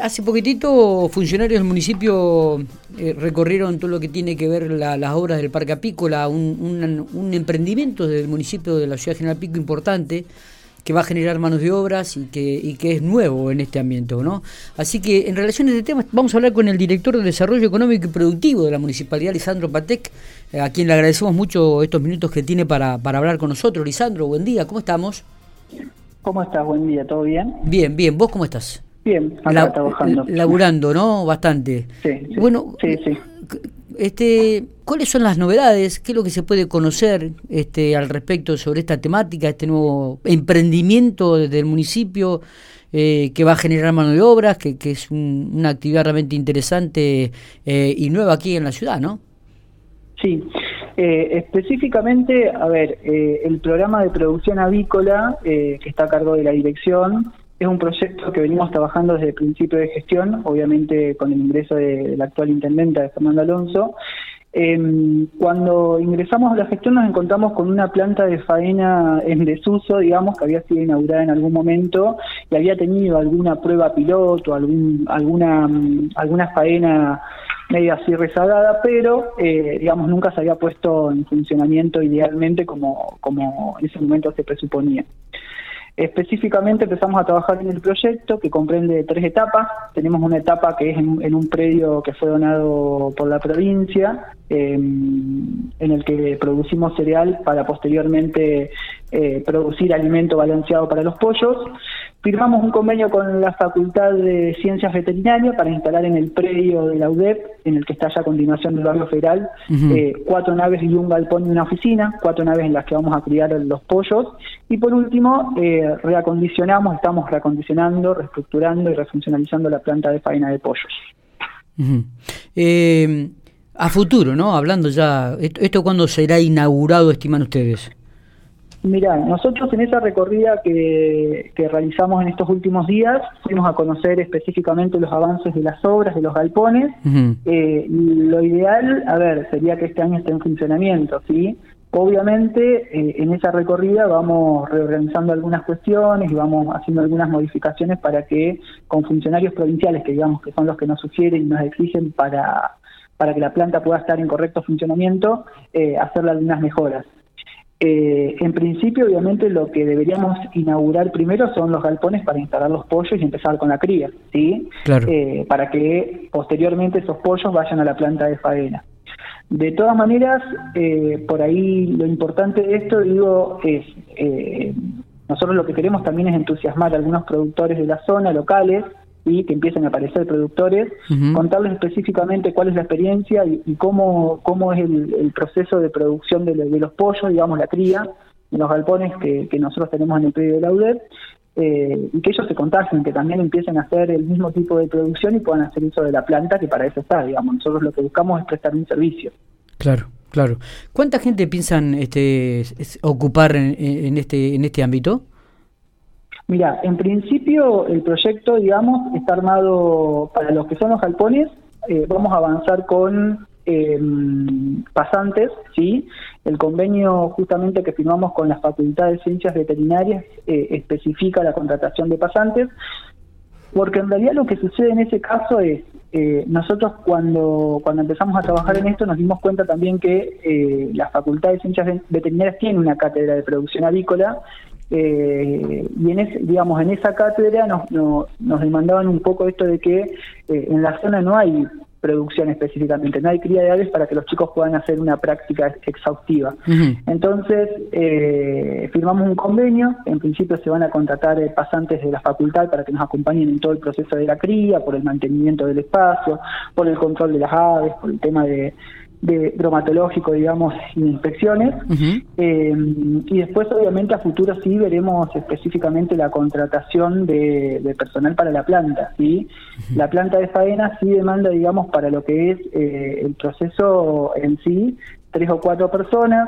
Hace poquitito funcionarios del municipio eh, recorrieron todo lo que tiene que ver las obras del Parque Apícola, un, emprendimiento del municipio de la ciudad General Pico importante que va a generar manos de obras y que, que es nuevo en este ambiente. ¿no? Así que en relación a este tema vamos a hablar con el director de Desarrollo Económico y Productivo de la Municipalidad, Lisandro Patec, eh, a quien le agradecemos mucho estos minutos que tiene para, para hablar con nosotros. Lisandro, buen día, ¿cómo estamos? ¿Cómo estás? Buen día, ¿todo bien? Bien, bien, ¿vos cómo estás? Bien, acá trabajando. Laburando, ¿no? Bastante. Sí, Bueno, sí, sí. Este, ¿cuáles son las novedades? ¿Qué es lo que se puede conocer este, al respecto sobre esta temática, este nuevo emprendimiento del municipio eh, que va a generar mano de obras, que, que es una actividad realmente interesante eh, y nueva aquí en la ciudad, ¿no? Sí, eh, específicamente, a ver, el programa de producción avícola que está a cargo de la dirección es un proyecto que venimos trabajando desde el principio de gestión, obviamente con el ingreso del actual intendente, de Fernando Alonso. Em, cuando ingresamos a la gestión nos encontramos con una planta de faena en desuso, digamos, que había sido inaugurada en algún momento y había tenido alguna prueba piloto, algún, alguna, alguna faena media así rezagada, pero eh, digamos nunca se había puesto en funcionamiento idealmente como, como en ese momento se presuponía. Específicamente empezamos a trabajar en el proyecto que comprende tres etapas. Tenemos una etapa que es en, un predio que fue donado por la provincia, em, en el que producimos cereal para posteriormente eh, producir alimento balanceado para los pollos. Firmamos un convenio con la Facultad de Ciencias Veterinarias para instalar en el predio de la UDEP, en el que está ya a continuación del barrio federal, eh, cuatro naves y un galpón y una oficina, cuatro naves en las que vamos a criar los pollos. Y por último, eh, reacondicionamos, estamos reacondicionando, reestructurando y refuncionalizando la planta de faena de pollos. Eh, a futuro, ¿no? Hablando ya, ¿esto, ¿esto cuándo será inaugurado, estiman ustedes? Mira, nosotros en esa recorrida que, realizamos en estos últimos días fuimos a conocer específicamente los avances de las obras, de los galpones. Eh, lo ideal, a ver, sería que este año esté en funcionamiento, ¿sí? Obviamente, eh, en esa recorrida vamos reorganizando algunas cuestiones y vamos haciendo algunas modificaciones para que con funcionarios provinciales, que digamos que son los que nos sugieren y nos exigen para, para que la planta pueda estar en correcto funcionamiento, eh, hacerle algunas mejoras. Eh, en principio, obviamente, lo que deberíamos inaugurar primero son los galpones para instalar los pollos y empezar con la cría, ¿sí? Eh, para que posteriormente esos pollos vayan a la planta de faena. De todas maneras, eh, por ahí lo importante de esto, digo, es, nosotros lo que queremos también es entusiasmar a algunos productores de la zona, locales, y que empiecen a aparecer productores, contarles específicamente cuál es la experiencia y, cómo, cómo es el, proceso de producción de, los pollos, digamos, la cría, en los galpones que, nosotros tenemos en el predio de la UDEP, eh, y que ellos se contagien, que también empiecen a hacer el mismo tipo de producción y puedan hacer uso de la planta, que para eso está, digamos. Nosotros lo que buscamos es prestar un servicio. Claro, claro. ¿Cuánta gente piensan este, ocupar en, este, en este ámbito? Mira, en principio el proyecto, digamos, está armado para los que son los galpones. Eh, vamos a avanzar con em, pasantes, ¿sí? El convenio justamente que firmamos con la Facultad de Ciencias Veterinarias eh, especifica la contratación de pasantes, porque en realidad lo que sucede en ese caso es, eh, nosotros cuando, cuando empezamos a trabajar en esto nos dimos cuenta también que la Facultad de Ciencias Veterinarias tiene una cátedra de producción avícola eh, y en digamos en esa cátedra nos, nos demandaban un poco esto de que eh, en la zona no hay producción específicamente, no hay cría de aves para que los chicos puedan hacer una práctica exhaustiva. Entonces, eh, firmamos un convenio, en principio se van a contratar pasantes de la facultad para que nos acompañen en todo el proceso de la cría, por el mantenimiento del espacio, por el control de las aves, por el tema de, de bromatológico, digamos, inspecciones. Eh, y después, obviamente, a futuro sí veremos específicamente la contratación de, personal para la planta. ¿sí? La planta de faena sí demanda, digamos, para lo que es eh, el proceso en sí, tres o cuatro personas.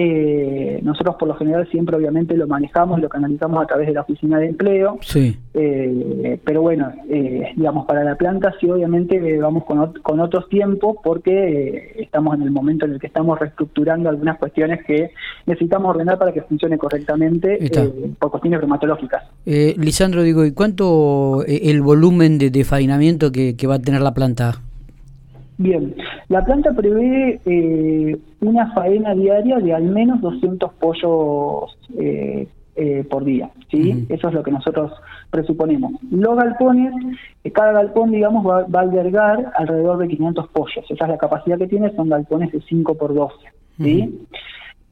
Eh, nosotros por lo general siempre obviamente lo manejamos y lo canalizamos a través de la oficina de empleo. Sí. Eh, pero bueno, eh, digamos, para la planta sí obviamente vamos con, con otros tiempos porque estamos en el momento en el que estamos reestructurando algunas cuestiones que necesitamos ordenar para que funcione correctamente por cuestiones reumatológicas. Lisandro, digo, ¿y cuánto el volumen de, de faenamiento que va a tener la planta? Bien, la planta prevé eh, una faena diaria de al menos 200 pollos eh, eh, por día, ¿sí? Eso es lo que nosotros presuponemos. Los galpones, cada galpón, digamos, va, a albergar alrededor de 500 pollos. Esa es la capacidad que tiene, son galpones de 5 por 12, ¿sí?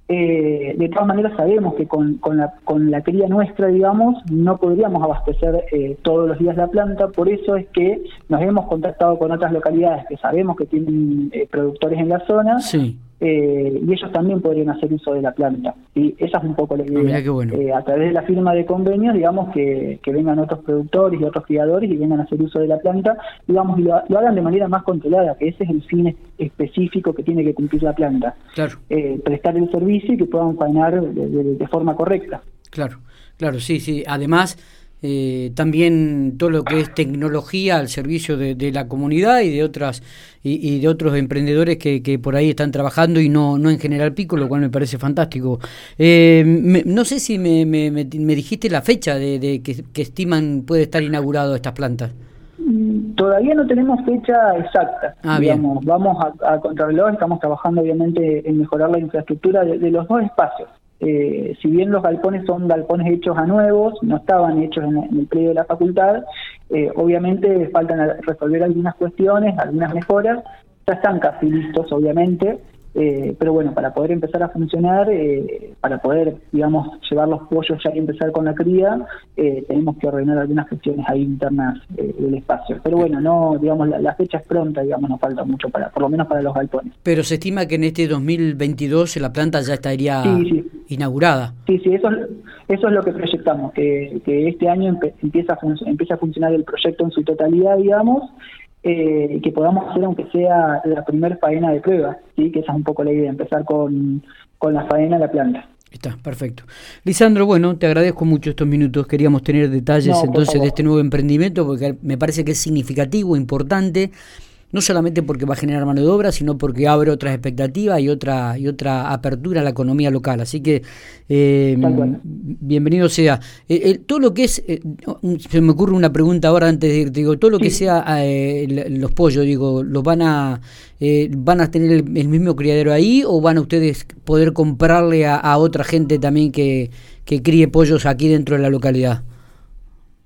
Eh, de todas maneras sabemos que con, con, la, con la cría nuestra, digamos, no podríamos abastecer eh, todos los días la planta, por eso es que nos hemos contactado con otras localidades que sabemos que tienen eh, productores en la zona sí. Eh, y ellos también podrían hacer uso de la planta. Y esa es un poco la ah, idea. Eh, a través de la firma de convenios, digamos, que, vengan otros productores y otros criadores y vengan a hacer uso de la planta, digamos, y lo, hagan de manera más controlada, que ese es el fin específico que tiene que cumplir la planta. Claro. Eh, prestar el servicio y que puedan faenar de forma correcta. Claro, claro, sí, sí. Además eh, también todo lo que es tecnología al servicio de, la comunidad y de otras y, de otros emprendedores que, que, por ahí están trabajando y no no en General Pico, lo cual me parece fantástico. Eh, no sé si me, me, me, dijiste la fecha de, que, estiman puede estar inaugurado estas plantas. Todavía no tenemos fecha exacta. Ah, digamos, Vamos a, a contrarreloj, estamos trabajando obviamente en mejorar la infraestructura de los dos espacios eh, si bien los galpones son galpones hechos a nuevos, no estaban hechos en, el predio de la facultad, eh, obviamente faltan resolver algunas cuestiones, algunas mejoras, ya están casi listos obviamente, eh, pero bueno, para poder empezar a funcionar, eh, para poder, digamos, llevar los pollos ya y empezar con la cría, eh, tenemos que ordenar algunas cuestiones ahí internas del espacio. Pero bueno, no, digamos, la, fecha es pronta, digamos, nos falta mucho para, por lo menos para los galpones. Pero se estima que en este 2022 la planta ya estaría inaugurada. Sí, sí, eso, eso es lo que proyectamos, que, que este año empieza, a empieza a funcionar el proyecto en su totalidad, digamos, eh, que podamos hacer aunque sea la primera faena de prueba, ¿sí? que esa es un poco la idea, empezar con, con la faena de la planta. Está, perfecto. Lisandro, bueno, te agradezco mucho estos minutos. Queríamos tener detalles entonces de este nuevo emprendimiento porque me parece que es significativo, importante no solamente porque va a generar mano de obra, sino porque abre otras expectativas y otra y otra apertura a la economía local. Así que eh, bienvenido sea. Eh, todo lo que es, eh, se me ocurre una pregunta ahora antes de digo, todo lo que sea los pollos, digo, los van a van a tener el, mismo criadero ahí o van a ustedes poder comprarle a, a otra gente también que, que críe pollos aquí dentro de la localidad.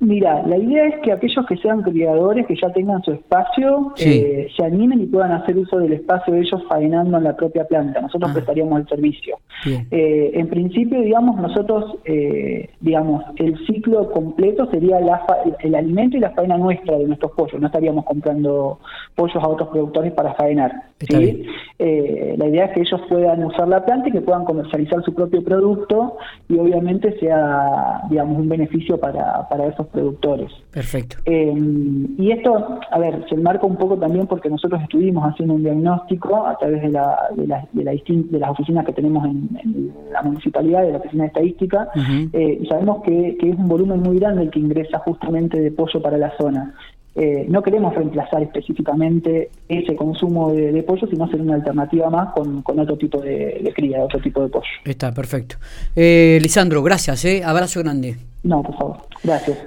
Mira, la idea es que aquellos que sean criadores, que ya tengan su espacio, eh, se animen y puedan hacer uso del espacio de ellos faenando en la propia planta. Nosotros ah. prestaríamos el servicio. Eh, en principio, digamos, nosotros, eh, digamos, el ciclo completo sería la el alimento y la faena nuestra de nuestros pollos. No estaríamos comprando pollos a otros productores para faenar. ¿sí? la idea es que ellos puedan usar la planta y que puedan comercializar su propio producto y obviamente sea, digamos, un beneficio para, para esos productores. Perfecto. Eh, y esto, a ver, se enmarca un poco también porque nosotros estuvimos haciendo un diagnóstico a través de, la, de, la, de, de las oficinas que tenemos en, la municipalidad, de la oficina de estadística, eh, y sabemos que, que es un volumen muy grande el que ingresa justamente de pollo para la zona. Eh, no queremos reemplazar específicamente ese consumo de, pollo, sino hacer una alternativa más con, otro tipo de, de, cría, otro tipo de pollo. Está, perfecto. Eh, Lisandro, gracias, eh. abrazo grande. No, por favor, gracias.